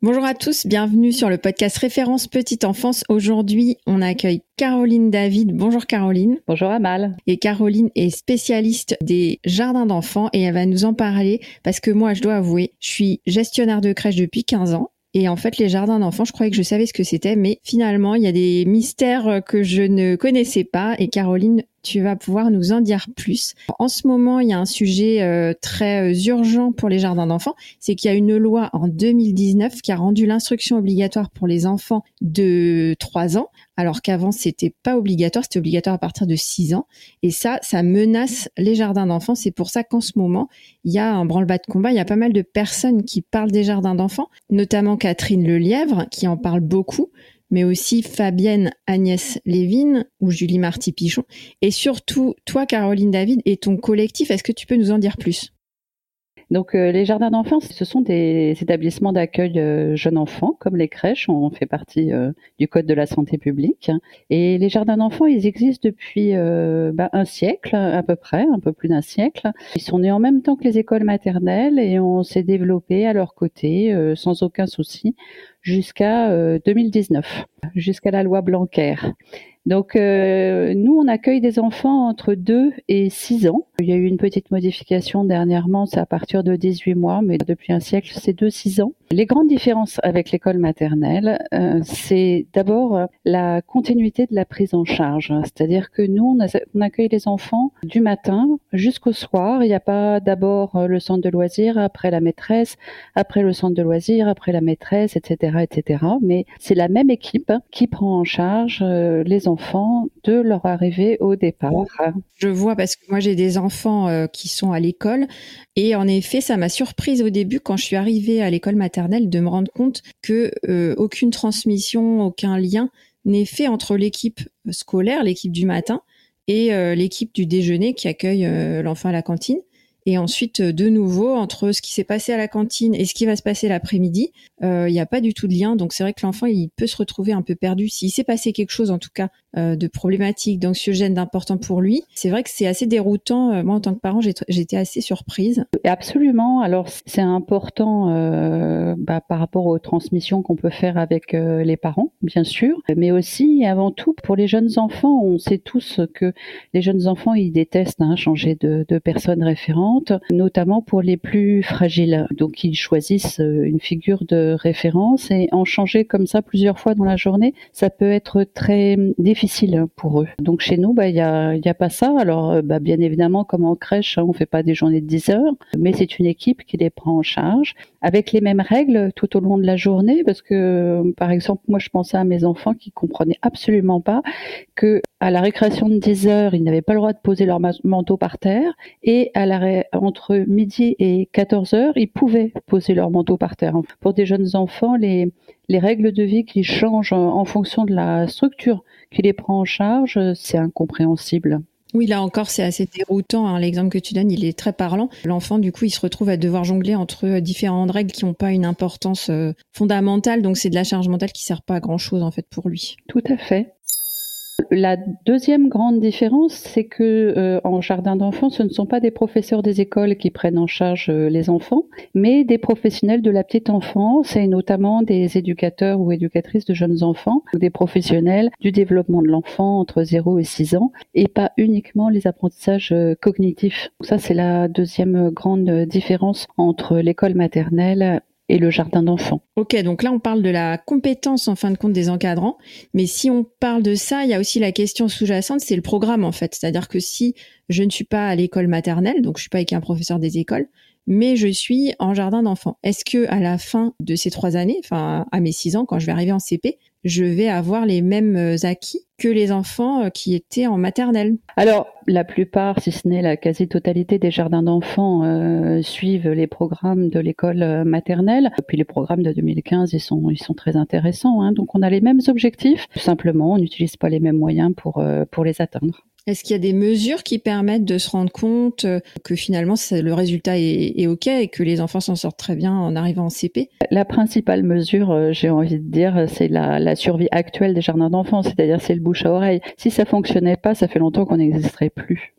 Bonjour à tous, bienvenue sur le podcast Référence Petite Enfance. Aujourd'hui, on accueille Caroline David. Bonjour Caroline. Bonjour Amal. Et Caroline est spécialiste des jardins d'enfants et elle va nous en parler parce que moi, je dois avouer, je suis gestionnaire de crèche depuis 15 ans et en fait, les jardins d'enfants, je croyais que je savais ce que c'était, mais finalement, il y a des mystères que je ne connaissais pas. Et Caroline, tu vas pouvoir nous en dire plus. En ce moment, il y a un sujet euh, très euh, urgent pour les jardins d'enfants, c'est qu'il y a une loi en 2019 qui a rendu l'instruction obligatoire pour les enfants de 3 ans, alors qu'avant c'était pas obligatoire, c'était obligatoire à partir de 6 ans. Et ça, ça menace les jardins d'enfants. C'est pour ça qu'en ce moment, il y a un branle-bas de combat. Il y a pas mal de personnes qui parlent des jardins d'enfants, notamment Catherine Lelièvre, qui en parle beaucoup mais aussi Fabienne Agnès Lévin ou Julie Marty Pichon. Et surtout, toi, Caroline David, et ton collectif, est-ce que tu peux nous en dire plus? Donc euh, les jardins d'enfants, ce sont des établissements d'accueil euh, jeunes enfants, comme les crèches, on fait partie euh, du Code de la santé publique. Et les jardins d'enfants, ils existent depuis bah, un siècle à peu près, un peu plus d'un siècle. Ils sont nés en même temps que les écoles maternelles et on s'est développé à leur côté sans aucun souci jusqu'à 2019, jusqu'à la loi Blanquer. Donc euh, nous, on accueille des enfants entre 2 et 6 ans. Il y a eu une petite modification dernièrement, c'est à partir de 18 mois, mais depuis un siècle, c'est 2-6 ans. Les grandes différences avec l'école maternelle, euh, c'est d'abord la continuité de la prise en charge. C'est-à-dire que nous, on, accueille les enfants du matin jusqu'au soir. Il n'y a pas d'abord le centre de loisirs, après la maîtresse, après le centre de loisirs, après la maîtresse, etc., etc. Mais c'est la même équipe qui prend en charge euh, les enfants de leur arrivée au départ. Je vois parce que moi j'ai des enfants euh, qui sont à l'école et en effet, ça m'a surprise au début quand je suis arrivée à l'école maternelle de me rendre compte que euh, aucune transmission, aucun lien n'est fait entre l'équipe scolaire, l'équipe du matin, et l'équipe du déjeuner qui accueille l'enfant à la cantine. Et ensuite, de nouveau, entre ce qui s'est passé à la cantine et ce qui va se passer l'après-midi, il n'y a pas du tout de lien. Donc c'est vrai que l'enfant, il peut se retrouver un peu perdu. S'il s'est passé quelque chose, en tout cas, euh, de problématiques, d'anxiogènes, d'important pour lui. C'est vrai que c'est assez déroutant. Euh, moi, en tant que parent, j'étais assez surprise. Absolument. Alors, c'est important euh, bah, par rapport aux transmissions qu'on peut faire avec les parents, bien sûr, mais aussi, avant tout, pour les jeunes enfants. On sait tous que les jeunes enfants, ils détestent hein, changer de, de personnes notamment pour les plus fragiles. Donc, ils choisissent une figure de référence et en changer comme ça plusieurs fois dans la journée, ça peut être très difficile difficile pour eux. Donc chez nous, bah il y a, y a pas ça. Alors euh, bah, bien évidemment, comme en crèche, hein, on fait pas des journées de 10 heures, mais c'est une équipe qui les prend en charge avec les mêmes règles tout au long de la journée. Parce que par exemple, moi je pensais à mes enfants qui comprenaient absolument pas que à la récréation de 10 heures, ils n'avaient pas le droit de poser leur manteau par terre, et à la entre midi et 14 heures, ils pouvaient poser leur manteau par terre. Pour des jeunes enfants, les les règles de vie qui changent en fonction de la structure qui les prend en charge, c'est incompréhensible. Oui, là encore, c'est assez déroutant. Hein. L'exemple que tu donnes, il est très parlant. L'enfant, du coup, il se retrouve à devoir jongler entre différentes règles qui n'ont pas une importance euh, fondamentale. Donc, c'est de la charge mentale qui sert pas à grand chose, en fait, pour lui. Tout à fait. La deuxième grande différence, c'est que euh, en jardin d'enfants, ce ne sont pas des professeurs des écoles qui prennent en charge euh, les enfants, mais des professionnels de la petite enfance et notamment des éducateurs ou éducatrices de jeunes enfants des professionnels du développement de l'enfant entre 0 et 6 ans et pas uniquement les apprentissages euh, cognitifs. ça, c'est la deuxième grande différence entre l'école maternelle et le jardin d'enfants. Ok, donc là on parle de la compétence en fin de compte des encadrants, mais si on parle de ça, il y a aussi la question sous-jacente, c'est le programme en fait. C'est-à-dire que si je ne suis pas à l'école maternelle, donc je suis pas avec un professeur des écoles, mais je suis en jardin d'enfants. Est-ce que à la fin de ces trois années, enfin à mes six ans, quand je vais arriver en CP, je vais avoir les mêmes euh, acquis que les enfants euh, qui étaient en maternelle? Alors, la plupart, si ce n'est la quasi-totalité des jardins d'enfants, euh, suivent les programmes de l'école maternelle. Et puis les programmes de 2015, ils sont, ils sont très intéressants. Hein. Donc on a les mêmes objectifs. Simplement, on n'utilise pas les mêmes moyens pour, pour les atteindre. Est-ce qu'il y a des mesures qui permettent de se rendre compte euh, que finalement le résultat est, OK et que les enfants s'en sortent très bien en arrivant en CP La principale mesure, euh, j'ai envie de dire, c'est la, survie actuelle des jardins d'enfants, c'est-à-dire c'est le bouche à oreille. Si ça fonctionnait pas, ça fait longtemps qu'on n'existerait plus.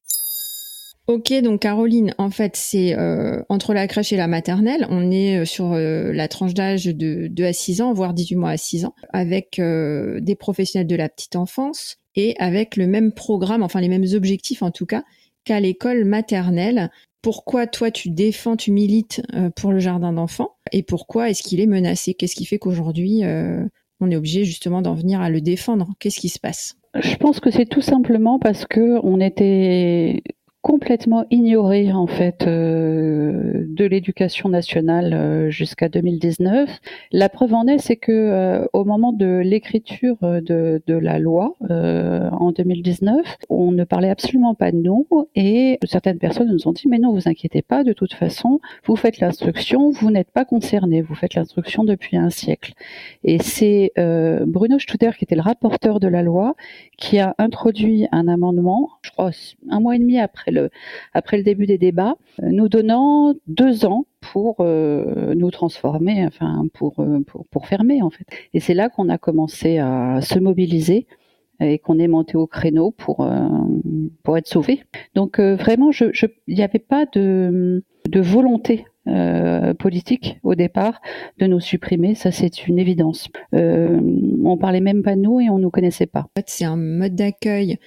Ok, donc Caroline, en fait, c'est euh, entre la crèche et la maternelle, on est sur la tranche d'âge de 2 à 6 ans, voire 18 mois à 6 ans, avec des professionnels de la petite enfance, et avec le même programme, enfin les mêmes objectifs en tout cas, qu'à l'école maternelle. Pourquoi toi tu défends, tu milites euh, pour le jardin d'enfants et pourquoi est-ce qu'il est menacé? Qu'est-ce qui fait qu'aujourd'hui euh, on est obligé justement d'en venir à le défendre? Qu'est-ce qui se passe? Je pense que c'est tout simplement parce que on était complètement ignoré en fait euh, de l'éducation nationale euh, jusqu'à 2019. La preuve en est, c'est que euh, au moment de l'écriture de, la loi en 2019, on ne parlait absolument pas de nous et certaines personnes nous ont dit mais non, vous inquiétez pas, de toute façon, vous faites l'instruction, vous n'êtes pas concerné, vous faites l'instruction depuis un siècle. Et c'est Bruno Studer qui était le rapporteur de la loi qui a introduit un amendement, je crois un mois et demi après après le début des débats, euh, nous donnant deux ans pour euh, nous transformer, enfin pour, euh, pour, pour fermer en fait. Et c'est là qu'on a commencé à se mobiliser et qu'on est monté au créneau pour pour être sauvé. Donc vraiment, il n'y avait pas de, de volonté politique au départ de nous supprimer, ça c'est une évidence. On parlait même pas nous et on nous connaissait pas. C'est un mode d'accueil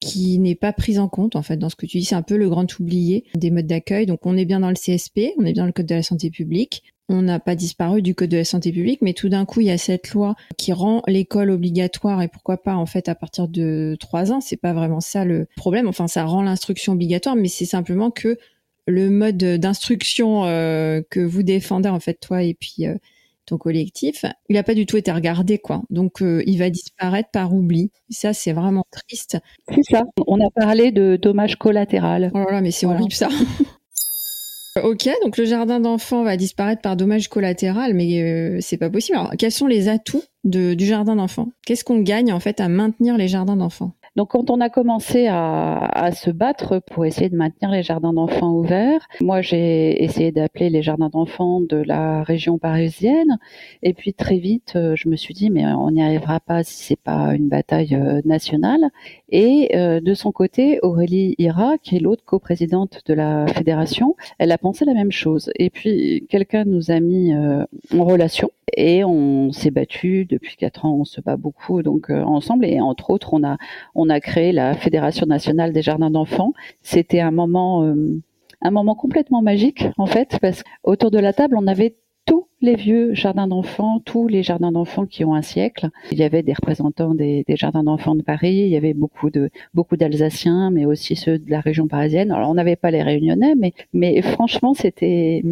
qui n'est pas prise en compte en fait dans ce que tu dis. C'est un peu le grand oublié des modes d'accueil. Donc on est bien dans le CSP, on est bien dans le code de la santé publique. On n'a pas disparu du code de la santé publique, mais tout d'un coup il y a cette loi qui rend l'école obligatoire et pourquoi pas en fait à partir de trois ans. C'est pas vraiment ça le problème. Enfin ça rend l'instruction obligatoire, mais c'est simplement que le mode d'instruction euh, que vous défendez en fait toi et puis euh, ton collectif, il n'a pas du tout été regardé, quoi. Donc, euh, il va disparaître par oubli. Ça, c'est vraiment triste. C'est ça. On a parlé de dommages collatéraux. Oh là là, mais c'est horrible, ça. ok, donc le jardin d'enfants va disparaître par dommage collatéral, mais euh, c'est pas possible. Alors, quels sont les atouts du jardin d'enfants? Qu'est-ce qu'on gagne, en fait, à maintenir les jardins d'enfants? Donc quand on a commencé à, se battre pour essayer de maintenir les jardins d'enfants ouverts, moi j'ai essayé d'appeler les jardins d'enfants de la région parisienne. Et puis très vite euh, je me suis dit mais on n'y arrivera pas si c'est pas une bataille euh, nationale. Et euh, de son côté Aurélie Ira qui est l'autre coprésidente de la fédération, elle a pensé la même chose. Et puis quelqu'un nous a mis en relation et on s'est battu depuis quatre ans, on se bat beaucoup donc ensemble et entre autres on a on a créé la Fédération nationale des jardins d'enfants. C'était un moment, euh, un moment complètement magique en fait, parce qu'autour de la table, on avait tous les vieux jardins d'enfants, tous les jardins d'enfants qui ont un siècle. Il y avait des représentants des, jardins d'enfants de Paris, il y avait beaucoup de beaucoup d'Alsaciens, mais aussi ceux de la région parisienne. Alors on n'avait pas les Réunionnais, mais franchement c'était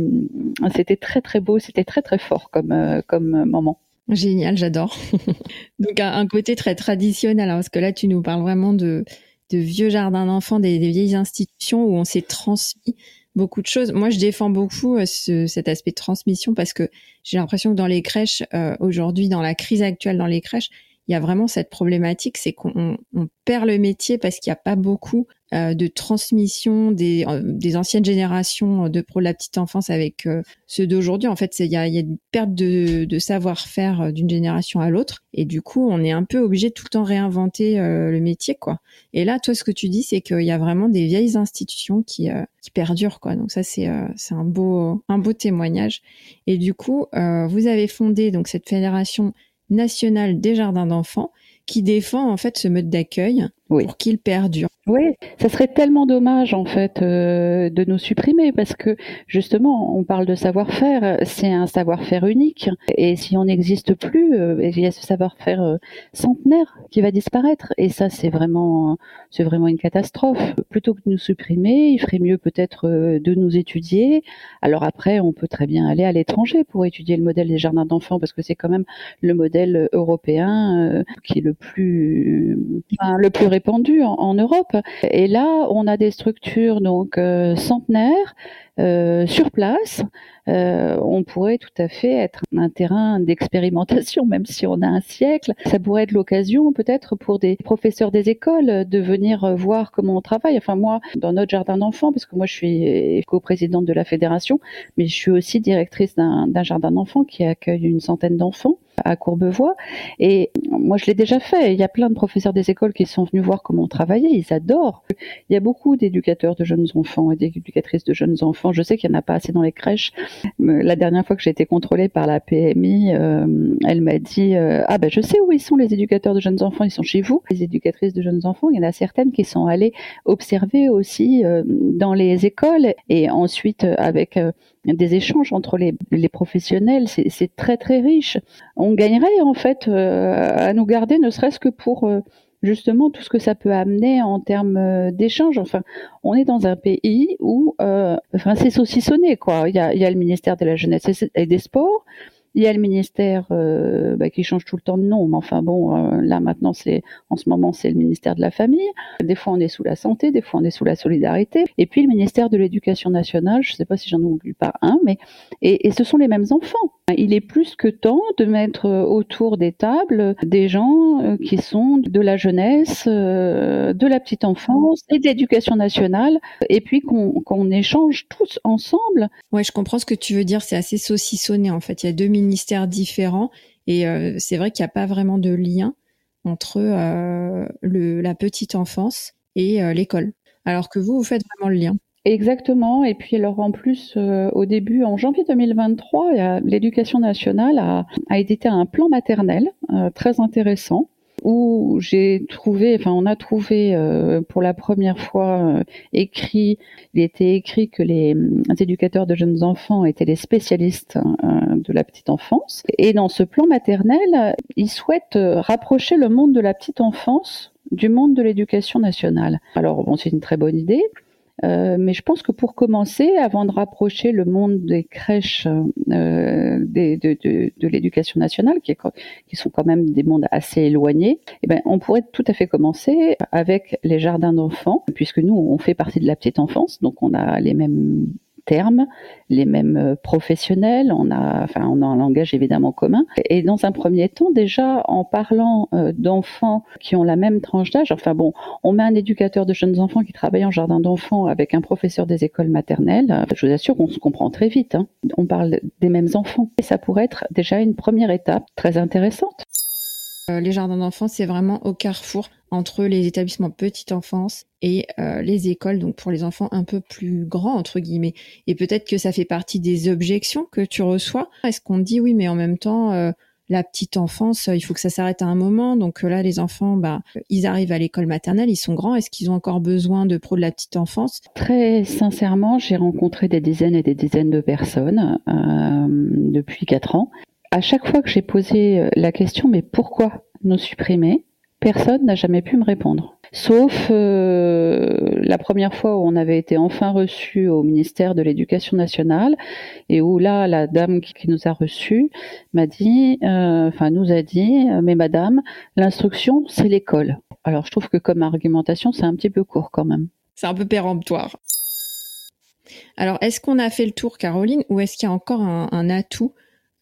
c'était très très beau, c'était très très fort comme euh, comme moment. Génial, j'adore. Donc un, côté très traditionnel, hein, parce que là tu nous parles vraiment de, de vieux jardins d'enfants, des, vieilles institutions où on s'est transmis beaucoup de choses. Moi, je défends beaucoup euh, cet aspect de transmission parce que j'ai l'impression que dans les crèches, euh, aujourd'hui, dans la crise actuelle dans les crèches, il y a vraiment cette problématique, c'est qu'on perd le métier parce qu'il n'y a pas beaucoup de transmission des, euh, des, anciennes générations de pro de la petite enfance avec euh, ceux d'aujourd'hui. En fait, il y a, y a, une perte de, de savoir-faire d'une génération à l'autre, et du coup, on est un peu obligé de tout le temps réinventer le métier, quoi. Et là, toi, ce que tu dis, c'est qu'il y a vraiment des vieilles institutions qui, qui perdurent, quoi. Donc ça, c'est c'est un beau un beau témoignage. Et du coup, vous avez fondé donc cette fédération nationale des jardins d'enfants qui défend en fait ce mode d'accueil pour qu'il perdure. Oui, ça serait tellement dommage en fait euh, de nous supprimer parce que justement on parle de savoir-faire, c'est un savoir-faire unique et si on n'existe plus, euh, il y a ce savoir-faire euh, centenaire qui va disparaître et ça c'est vraiment c'est vraiment une catastrophe. Plutôt que de nous supprimer, il ferait mieux peut-être de nous étudier. Alors après, on peut très bien aller à l'étranger pour étudier le modèle des jardins d'enfants parce que c'est quand même le modèle européen qui est le plus enfin, le plus répandu en Europe. Et là, on a des structures donc euh, centenaires euh, sur place. Euh, on pourrait tout à fait être un terrain d'expérimentation, même si on a un siècle. Ça pourrait être l'occasion peut-être pour des professeurs des écoles de venir voir comment on travaille. Enfin moi, dans notre jardin d'enfants, parce que moi je suis co-présidente de la fédération, mais je suis aussi directrice d'un jardin d'enfants qui accueille une centaine d'enfants à Courbevoie. Et moi, je l'ai déjà fait. Il y a plein de professeurs des écoles qui sont venus voir comment on travaillait. Ils adorent. Il y a beaucoup d'éducateurs de jeunes enfants et d'éducatrices de jeunes enfants. Je sais qu'il n'y en a pas assez dans les crèches. La dernière fois que j'ai été contrôlée par la PMI, euh, elle m'a dit euh, ah ben je sais où ils sont les éducateurs de jeunes enfants. Ils sont chez vous. Les éducatrices de jeunes enfants, il y en a certaines qui sont allées observer aussi euh, dans les écoles et ensuite avec des échanges entre les, professionnels, c'est très très riche. On gagnerait en fait à nous garder, ne serait-ce que pour justement tout ce que ça peut amener en termes euh, d'échanges. Enfin, on est dans un pays où, enfin, c'est saucissonné quoi. Il y a, le ministère de la jeunesse et des sports. Il y a le ministère euh, bah, qui change tout le temps de nom, mais enfin bon, euh, là maintenant c'est, en ce moment c'est le ministère de la famille. Des fois on est sous la santé, des fois on est sous la solidarité. Et puis le ministère de l'Éducation nationale, je ne sais pas si j'en oublie pas un, mais et, ce sont les mêmes enfants. Il est plus que temps de mettre autour des tables des gens euh, qui sont de la jeunesse, de la petite enfance et de l'éducation nationale, et puis qu'on, qu'on échange tous ensemble. Ouais, je comprends ce que tu veux dire. C'est assez saucissonné en fait. Il y a deux ministères différents et euh, c'est vrai qu'il n'y a pas vraiment de lien entre euh, le, la petite enfance et euh, l'école. Alors que vous, vous faites vraiment le lien. Exactement. Et puis alors en plus, au début, en janvier 2023, l'éducation nationale a, édité un plan maternel très intéressant où j'ai trouvé, enfin on a trouvé euh, pour la première fois euh, écrit, il était écrit que les, éducateurs de jeunes enfants étaient les spécialistes euh, de la petite enfance. Et dans ce plan maternel, ils souhaitent rapprocher le monde de la petite enfance du monde de l'éducation nationale. Alors bon, c'est une très bonne idée. Euh, mais je pense que pour commencer, avant de rapprocher le monde des crèches euh, de, de, de l'éducation nationale, qui, est, qui, sont quand même des mondes assez éloignés, eh ben, on pourrait tout à fait commencer avec les jardins d'enfants, puisque nous, on fait partie de la petite enfance, donc on a les mêmes termes, les mêmes euh, professionnels, on a, enfin, on a un langage évidemment commun. Et dans un premier temps, déjà, en parlant euh, d'enfants qui ont la même tranche d'âge, enfin bon, on met un éducateur de jeunes enfants qui travaille en jardin d'enfants avec un professeur des écoles maternelles. Je vous assure qu'on se comprend très vite. Hein. On parle des mêmes enfants. Et ça pourrait être déjà une première étape très intéressante. Euh, les jardins d'enfants, c'est vraiment au carrefour entre les établissements petite enfance et euh, les écoles, donc pour les enfants un peu plus grands, entre guillemets. Et peut-être que ça fait partie des objections que tu reçois. Est-ce qu'on dit oui, mais en même temps, euh, la petite enfance, il faut que ça s'arrête à un moment. Donc là, les enfants, bah, ils arrivent à l'école maternelle, ils sont grands. Est-ce qu'ils ont encore besoin de pro de la petite enfance? Très sincèrement, j'ai rencontré des dizaines et des dizaines de personnes depuis quatre ans à chaque fois que j'ai posé euh, la question, mais pourquoi nous supprimer Personne n'a jamais pu me répondre. Sauf euh, la première fois où on avait été enfin reçu au ministère de l'Éducation nationale et où là, la dame qui, nous a reçus m'a dit, euh, enfin nous a dit, mais madame, l'instruction, c'est l'école. Alors je trouve que comme argumentation, c'est un petit peu court quand même. C'est un peu péremptoire. Alors, est-ce qu'on a fait le tour, Caroline, ou est-ce qu'il y a encore un atout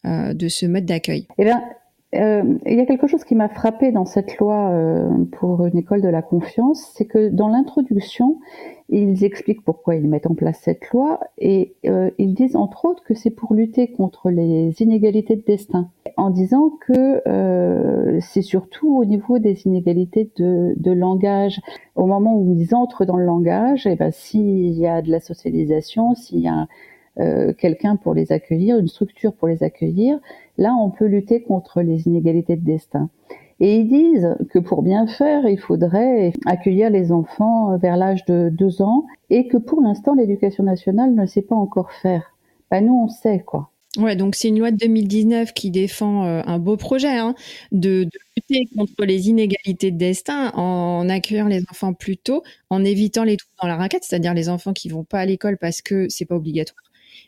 de ce mode d'accueil Eh bien, euh, il y a quelque chose qui m'a frappé dans cette loi euh, pour une école de la confiance, c'est que dans l'introduction, ils expliquent pourquoi ils mettent en place cette loi et ils disent entre autres que c'est pour lutter contre les inégalités de destin, en disant que c'est surtout au niveau des inégalités de, langage. Au moment où ils entrent dans le langage, et eh ben s'il y a de la socialisation, s'il y a euh, quelqu'un pour les accueillir, une structure pour les accueillir, là on peut lutter contre les inégalités de destin. Et ils disent que pour bien faire, il faudrait accueillir les enfants vers l'âge de deux ans et que pour l'instant, l'éducation nationale ne sait pas encore faire. Bah, nous, on sait quoi. Ouais, donc c'est une loi de 2019 qui défend euh, un beau projet hein, de, de, lutter contre les inégalités de destin en accueillant les enfants plus tôt, en évitant les trous dans la raquette, c'est-à-dire les enfants qui vont pas à l'école parce que c'est pas obligatoire.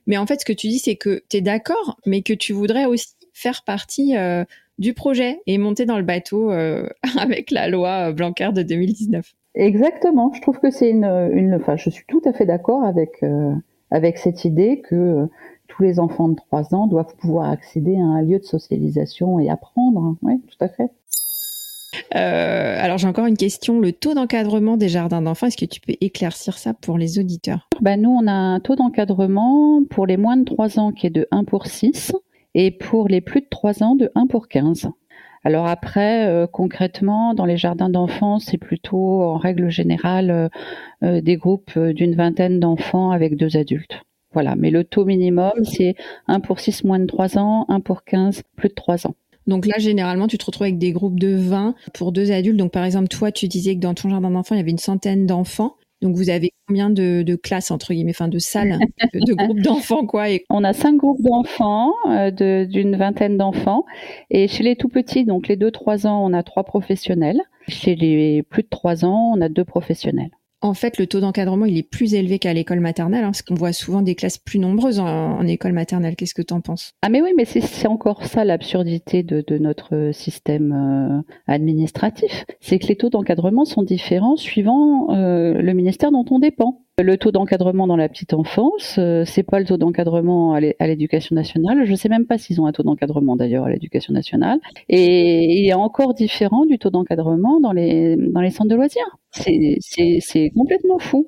Mais en fait, ce que tu dis, c'est que tu es d'accord, mais que tu voudrais aussi faire partie euh, du projet et monter dans le bateau euh, avec la loi Blanquer de 2019. Exactement. Je trouve que c'est une, une, enfin, je suis tout à fait d'accord avec euh, avec cette idée que tous les enfants de 3 ans doivent pouvoir accéder à un lieu de socialisation et apprendre. Oui, tout à fait. Euh, alors j'ai encore une question. Le taux d'encadrement des jardins d'enfants, est-ce que tu peux éclaircir ça pour les auditeurs? Ben, Nous, on a un taux d'encadrement pour les moins de 3 ans qui est de 1 pour 6 et pour les plus de 3 ans de 1 pour 15. Alors après, euh, concrètement, dans les jardins d'enfants, c'est plutôt en règle générale euh, euh, des groupes d'une vingtaine d'enfants avec deux adultes. Voilà, mais le taux minimum, c'est 1 pour 6 moins de 3 ans, 1 pour 15 plus de 3 ans. Donc là, généralement, tu te retrouves avec des groupes de 20 pour deux adultes. Donc par exemple, toi, tu disais que dans ton jardin d'enfants, il y avait une centaine d'enfants. Donc vous avez combien de, de classes entre guillemets, enfin de salles, de, groupes d'enfants quoi. On a cinq groupes d'enfants, euh, d'une vingtaine d'enfants, et chez les tout petits, donc les deux trois ans, on a trois professionnels. Chez les plus de trois ans, on a deux professionnels en fait, le taux d'encadrement, il est plus élevé qu'à l'école maternelle, hein, parce qu'on voit souvent des classes plus nombreuses en, école maternelle. Qu'est-ce que tu en penses? Ah mais oui, mais c'est encore ça l'absurdité de, notre système euh, administratif. C'est que les taux d'encadrement sont différents suivant euh, le ministère dont on dépend. Le taux d'encadrement dans la petite enfance, euh, c'est pas le taux d'encadrement à l'éducation nationale. Je sais même pas s'ils ont un taux d'encadrement d'ailleurs à l'éducation nationale. Et il est encore différent du taux d'encadrement dans les centres de loisirs. C'est complètement fou.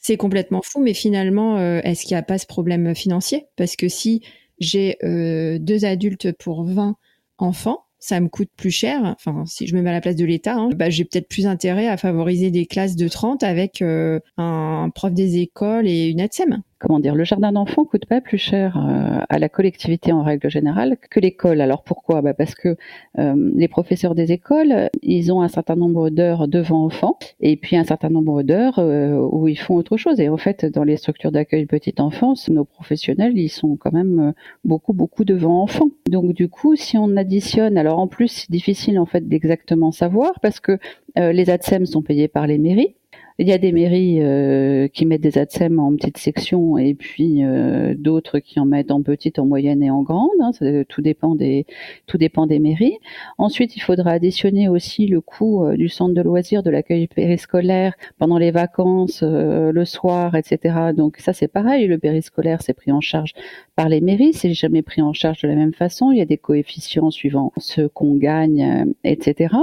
C'est complètement fou, mais finalement, euh, est-ce qu'il n'y a pas ce problème financier? Parce que si j'ai euh, deux adultes pour 20 enfants, ça me coûte plus cher. Enfin, si je me mets à la place de l'État, hein, bah, j'ai peut-être plus intérêt à favoriser des classes de 30 avec euh, un prof des écoles et une ATSEM comment dire, le jardin d'enfants coûte pas plus cher euh, à la collectivité en règle générale que l'école. Alors pourquoi? Bah Parce que euh, les professeurs des écoles, ils ont un certain nombre d'heures devant enfants et puis un certain nombre d'heures euh, où ils font autre chose. Et en fait, dans les structures d'accueil petite enfance, nos professionnels, ils sont quand même beaucoup, beaucoup devant enfants. Donc du coup, si on additionne, alors en plus, c'est difficile en fait d'exactement savoir parce que les ATSEM sont payés par les mairies. Il y a des mairies euh, qui mettent des ATSEM en petite section et puis euh, d'autres qui en mettent en petite, en moyenne et en grande. Hein, tout dépend des tout dépend des mairies. Ensuite, il faudra additionner aussi le coût euh, du centre de loisirs, de l'accueil périscolaire pendant les vacances, le soir, etc. Donc ça c'est pareil. Le périscolaire c'est pris en charge par les mairies, c'est jamais pris en charge de la même façon. Il y a des coefficients suivant ce qu'on gagne, etc.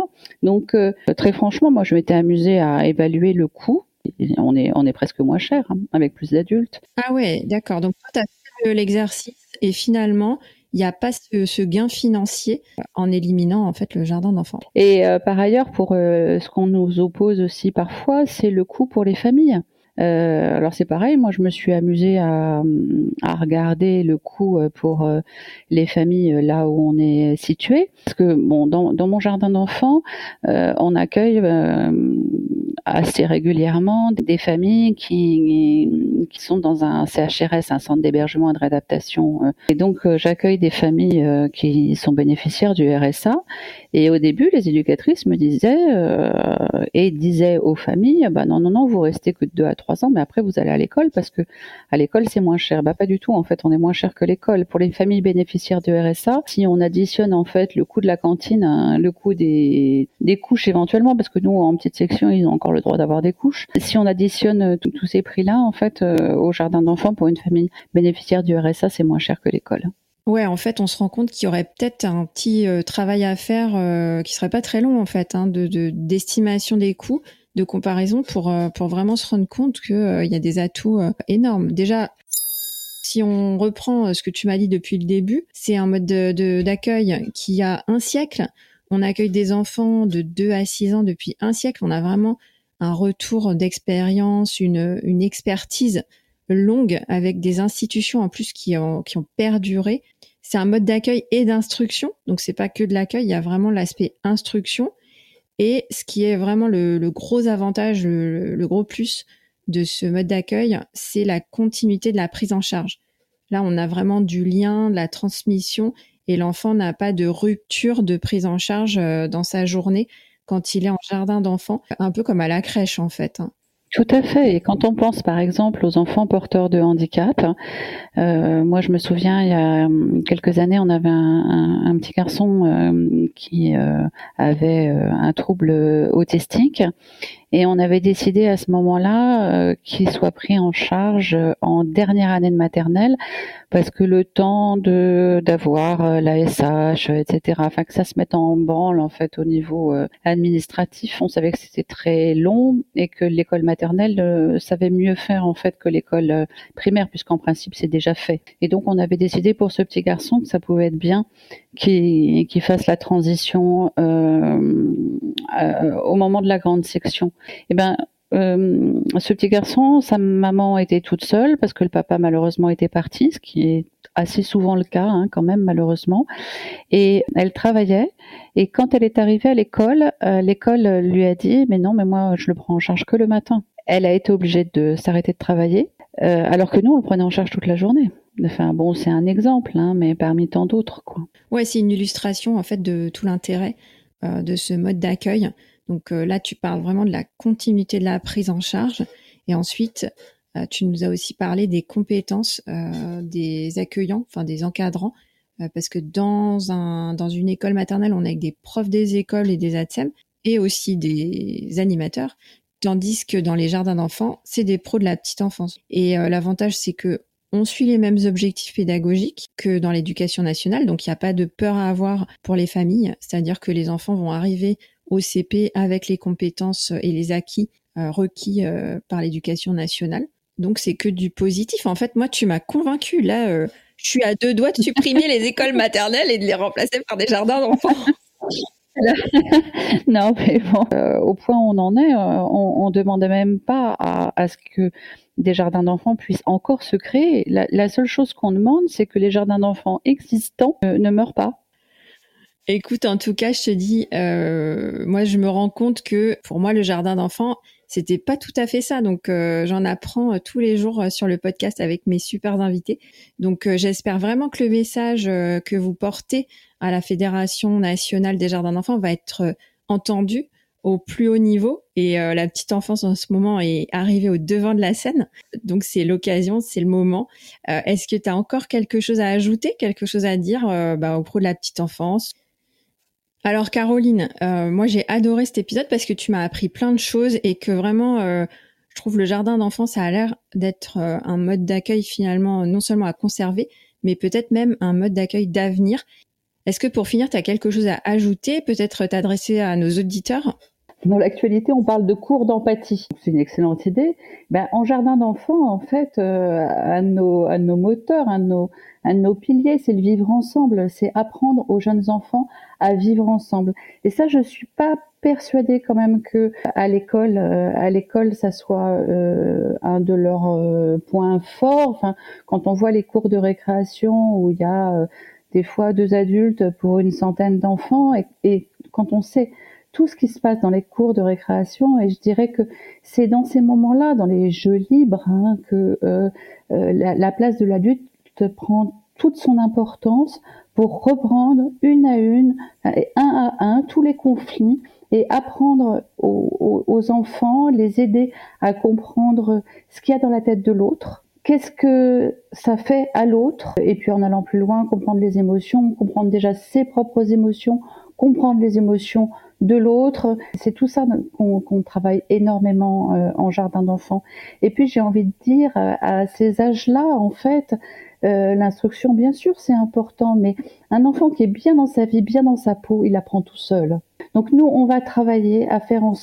Donc très franchement, moi je m'étais amusée à évaluer le coût on est, on est presque moins cher hein, avec plus d'adultes. Ah ouais, d'accord. Donc tu as fait l'exercice et finalement, il n'y a pas ce, gain financier en éliminant en fait le jardin d'enfants. Et euh, par ailleurs, pour euh, ce qu'on nous oppose aussi parfois, c'est le coût pour les familles. Euh, alors c'est pareil, moi je me suis amusée à, regarder le coût euh, pour euh, les familles là où on est situé, parce que bon, dans, dans mon jardin d'enfants, on accueille assez régulièrement des familles qui, qui sont dans un CHRS, un centre d'hébergement et de réadaptation. Et donc j'accueille des familles qui sont bénéficiaires du RSA. Et au début, les éducatrices me disaient et disaient aux familles, bah non non non, vous restez que de deux à trois ans, mais après vous allez à l'école parce que à l'école c'est moins cher. Bah pas du tout en fait, on est moins cher que l'école. Pour les familles bénéficiaires du RSA, si on additionne en fait le coût de la cantine, hein, le coût des, des couches éventuellement, parce que nous en petite section ils ont encore le droit d'avoir des couches. Si on additionne euh, tous ces prix-là en fait euh, au jardin d'enfants pour une famille bénéficiaire du RSA, c'est moins cher que l'école. Ouais, en fait, on se rend compte qu'il y aurait peut-être un petit euh, travail à faire euh, qui serait pas très long en fait, hein, de d'estimation des coûts de comparaison pour, euh, pour vraiment se rendre compte qu'il euh, y a des atouts euh, énormes. Déjà, si on reprend ce que tu m'as dit depuis le début, c'est un mode d'accueil qui a un siècle. On accueille des enfants de 2 à 6 ans depuis un siècle. On a vraiment un retour d'expérience, une, une expertise longue avec des institutions en plus qui ont, qui ont perduré. c'est un mode d'accueil et d'instruction. Donc c'est pas que de l'accueil, il y a vraiment l'aspect instruction. Et ce qui est vraiment le, gros avantage, le, gros plus de ce mode d'accueil, c'est la continuité de la prise en charge. Là, on a vraiment du lien, de la transmission, et l'enfant n'a pas de rupture de prise en charge euh, dans sa journée quand il est en jardin d'enfants, un peu comme à la crèche en fait. Hein. Tout à fait. Et quand on pense par exemple aux enfants porteurs de handicap, euh, moi je me souviens il y a hum, quelques années, on avait un, petit garçon euh, qui euh, avait un trouble autistique et on avait décidé à ce moment-là qu'il soit pris en charge en dernière année de maternelle parce que le temps de d'avoir la SH, etc., enfin que ça se mette en branle en fait au niveau administratif, on savait que c'était très long et que l'école maternelle euh, savait mieux faire en fait que l'école euh, primaire, puisqu'en principe c'est déjà fait. Et donc on avait décidé pour ce petit garçon que ça pouvait être bien qu'il fasse la transition euh, au moment de la grande section. Eh ben ce petit garçon, sa maman était toute seule parce que le papa malheureusement était parti, ce qui est assez souvent le cas hein, quand même malheureusement. Et elle travaillait et quand elle est arrivée à l'école, l'école lui a dit mais non mais moi je le prends en charge que le matin elle a été obligée de s'arrêter de travailler, euh, alors que nous, on le prenait en charge toute la journée. Enfin bon, c'est un exemple, hein, mais parmi tant d'autres, quoi. Ouais, c'est une illustration en fait de tout l'intérêt euh, de ce mode d'accueil. Donc euh, là, tu parles vraiment de la continuité de la prise en charge, et ensuite, tu nous as aussi parlé des compétences des accueillants, enfin des encadrants, parce que dans un dans une école maternelle, on a des profs des écoles et des ATSEM, et aussi des animateurs Tandis que dans les jardins d'enfants, c'est des pros de la petite enfance. Et euh, l'avantage, c'est que on suit les mêmes objectifs pédagogiques que dans l'éducation nationale, donc il n'y a pas de peur à avoir pour les familles, c'est-à-dire que les enfants vont arriver au avec les compétences et les acquis euh, requis euh, par l'éducation nationale. Donc c'est que du positif. En fait, moi, tu m'as convaincu. Là, je suis à deux doigts de supprimer les écoles maternelles et de les remplacer par des jardins d'enfants. non, mais bon, euh, au point où on en est, euh, on, ne demandait même pas à, ce que des jardins d'enfants puissent encore se créer. La, seule chose qu'on demande, c'est que les jardins d'enfants existants euh, ne meurent pas. Écoute, en tout cas, je te dis, moi, je me rends compte que pour moi, le jardin d'enfants, c'était pas tout à fait ça. Donc, j'en apprends tous les jours sur le podcast avec mes super invités. Donc, j'espère vraiment que le message que vous portez à la Fédération nationale des jardins d'enfants va être euh, entendu au plus haut niveau et euh, la petite enfance en ce moment est arrivée au devant de la scène. Donc c'est l'occasion, c'est le moment. Euh, est-ce que tu as encore quelque chose à ajouter, quelque chose à dire bah, au pro de la petite enfance? Alors Caroline, moi j'ai adoré cet épisode parce que tu m'as appris plein de choses et que vraiment je trouve le jardin d'enfants ça a l'air d'être un mode d'accueil finalement non seulement à conserver mais peut-être même un mode d'accueil d'avenir. Est-ce que pour finir, tu as quelque chose à ajouter, peut-être t'adresser à nos auditeurs? Dans l'actualité, on parle de cours d'empathie. C'est une excellente idée. Ben, en jardin d'enfants, en fait, euh, un, de nos, nos moteurs, un de nos, un de nos piliers, c'est le vivre ensemble. C'est apprendre aux jeunes enfants à vivre ensemble. Et ça, je suis pas persuadée quand même que à l'école, euh, à l'école, ça soit euh, un de leurs points forts. Enfin, quand on voit les cours de récréation où il y a des fois deux adultes pour une centaine d'enfants. Et, quand on sait tout ce qui se passe dans les cours de récréation, et je dirais que c'est dans ces moments-là, dans les jeux libres, hein, que euh, euh, la, place de l'adulte prend toute son importance pour reprendre une à une, et un à un, tous les conflits et apprendre aux, aux enfants, les aider à comprendre ce qu'il y a dans la tête de l'autre, qu'est-ce que ça fait à l'autre et puis en allant plus loin comprendre les émotions comprendre déjà ses propres émotions comprendre les émotions de l'autre c'est tout ça qu'on travaille énormément euh, en jardin d'enfants et puis j'ai envie de dire à ces âges-là en fait euh, l'instruction bien sûr c'est important mais un enfant qui est bien dans sa vie bien dans sa peau il apprend tout seul donc nous on va travailler à faire en,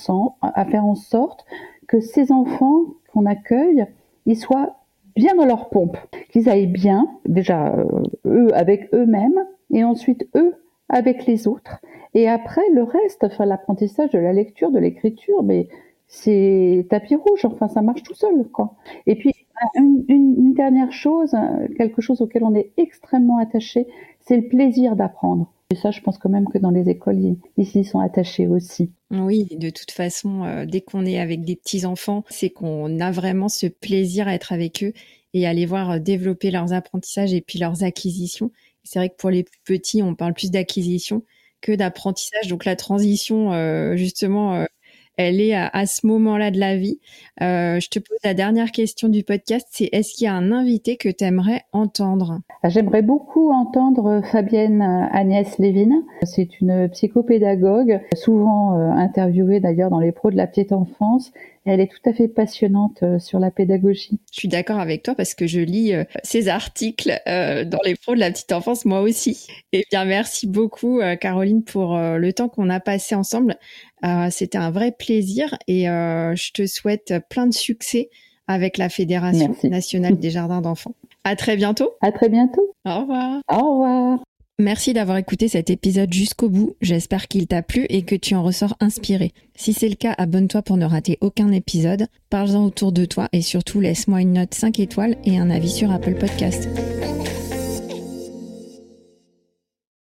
à faire en sorte que ces enfants qu'on accueille ils soient bien dans leur pompe, qu'ils aillent bien, déjà euh, eux avec eux-mêmes, et ensuite eux avec les autres. Et après, le reste, enfin l'apprentissage de la lecture, de l'écriture, mais c'est tapis rouge, enfin ça marche tout seul, quoi. Et puis une, dernière chose, quelque chose auquel on est extrêmement attaché, c'est le plaisir d'apprendre. Et ça, je pense quand même que dans les écoles, ils s'y sont attachés aussi. Oui, de toute façon, euh, dès qu'on est avec des petits enfants, c'est qu'on a vraiment ce plaisir à être avec eux et à les voir euh, développer leurs apprentissages et puis leurs acquisitions. C'est vrai que pour les petits, on parle plus d'acquisition que d'apprentissage. Donc la transition, euh, justement, elle est à, ce moment-là de la vie. Euh, je te pose la dernière question du podcast, c'est est-ce qu'il y a un invité que tu aimerais entendre? J'aimerais beaucoup entendre Fabienne Agnès Lévin. C'est une psychopédagogue, souvent euh, interviewée d'ailleurs dans les pros de la petite enfance elle est tout à fait passionnante euh, sur la pédagogie. Je suis d'accord avec toi parce que je lis ces articles dans les pros de la petite enfance moi aussi. Et eh bien merci beaucoup Caroline pour le temps qu'on a passé ensemble. Euh, c'était un vrai plaisir et euh, je te souhaite plein de succès avec la Fédération nationale des jardins d'enfants. À très bientôt. À très bientôt. Au revoir. Au revoir. Merci d'avoir écouté cet épisode jusqu'au bout. J'espère qu'il t'a plu et que tu en ressors inspiré. Si c'est le cas, abonne-toi pour ne rater aucun épisode. Parle-en autour de toi et surtout laisse-moi une note 5 étoiles et un avis sur Apple Podcast.